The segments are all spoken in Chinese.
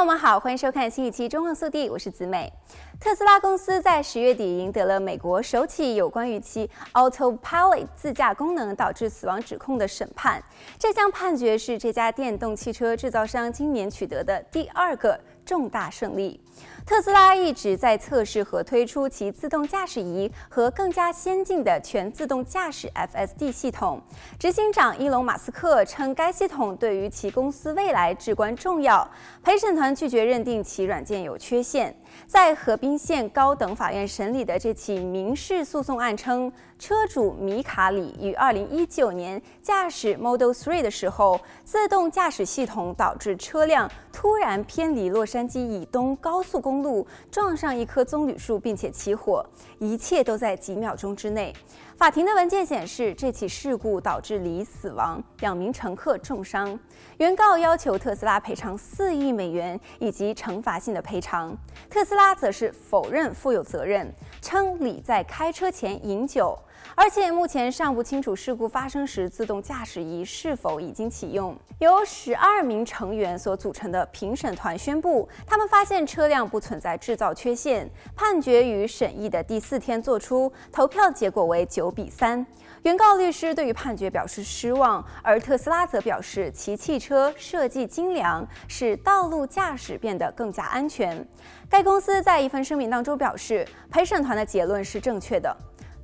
朋友们好，欢迎收看新一期《中望速递》，我是子美。特斯拉公司在十月底赢得了美国首起有关于其 Autopilot 自驾功能导致死亡指控的审判。这项判决是这家电动汽车制造商今年取得的第二个重大胜利。特斯拉一直在测试和推出其自动驾驶仪和更加先进的全自动驾驶 FSD 系统。执行长伊隆·马斯克称，该系统对于其公司未来至关重要。陪审团拒绝认定其软件有缺陷。在河滨县高等法院审理的这起民事诉讼案称，车主米卡里于2019年驾驶 Model 3的时候，自动驾驶系统导致车辆突然偏离洛杉矶以东高速公路，撞上一棵棕榈树，并且起火，一切都在几秒钟之内。法庭的文件显示，这起事故导致李死亡，两名乘客重伤。原告要求特斯拉赔偿四亿美元以及惩罚性的赔偿。特特斯拉则是否认负有责任，称李在开车前饮酒。而且目前尚不清楚事故发生时自动驾驶仪是否已经启用。由十二名成员所组成的评审团宣布，他们发现车辆不存在制造缺陷。判决于审议的第四天作出，投票结果为九比三。原告律师对于判决表示失望，而特斯拉则表示其汽车设计精良，使道路驾驶变得更加安全。该公司在一份声明当中表示，陪审团的结论是正确的。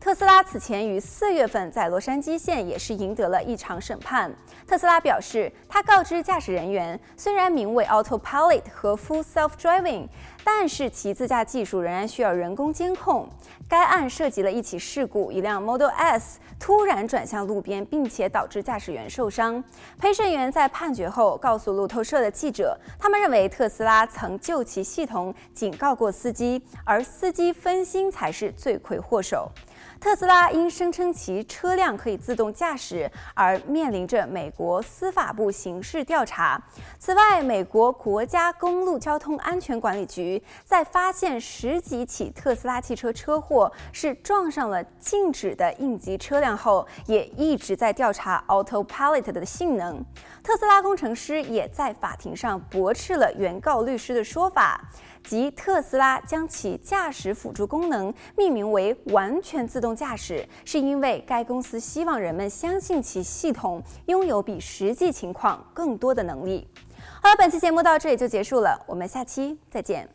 特斯拉此前于四月份在洛杉矶县也是赢得了一场审判。特斯拉表示，他告知驾驶人员，虽然名为 Autopilot 和 Full Self-Driving，但是其自驾技术仍然需要人工监控。该案涉及了一起事故，一辆 Model S 突然转向路边，并且导致驾驶员受伤。陪审员在判决后告诉路透社的记者，他们认为特斯拉曾就其系统警告过司机，而司机分心才是罪魁祸首。特斯拉因声称其车辆可以自动驾驶而面临着美国司法部刑事调查。此外，美国国家公路交通安全管理局在发现十几起特斯拉汽车车祸是撞上了禁止的应急车辆后，也一直在调查 Autopilot 的性能。特斯拉工程师也在法庭上驳斥了原告律师的说法。即特斯拉将其驾驶辅助功能命名为“完全自动驾驶”，是因为该公司希望人们相信其系统拥有比实际情况更多的能力。好了，本期节目到这里就结束了，我们下期再见。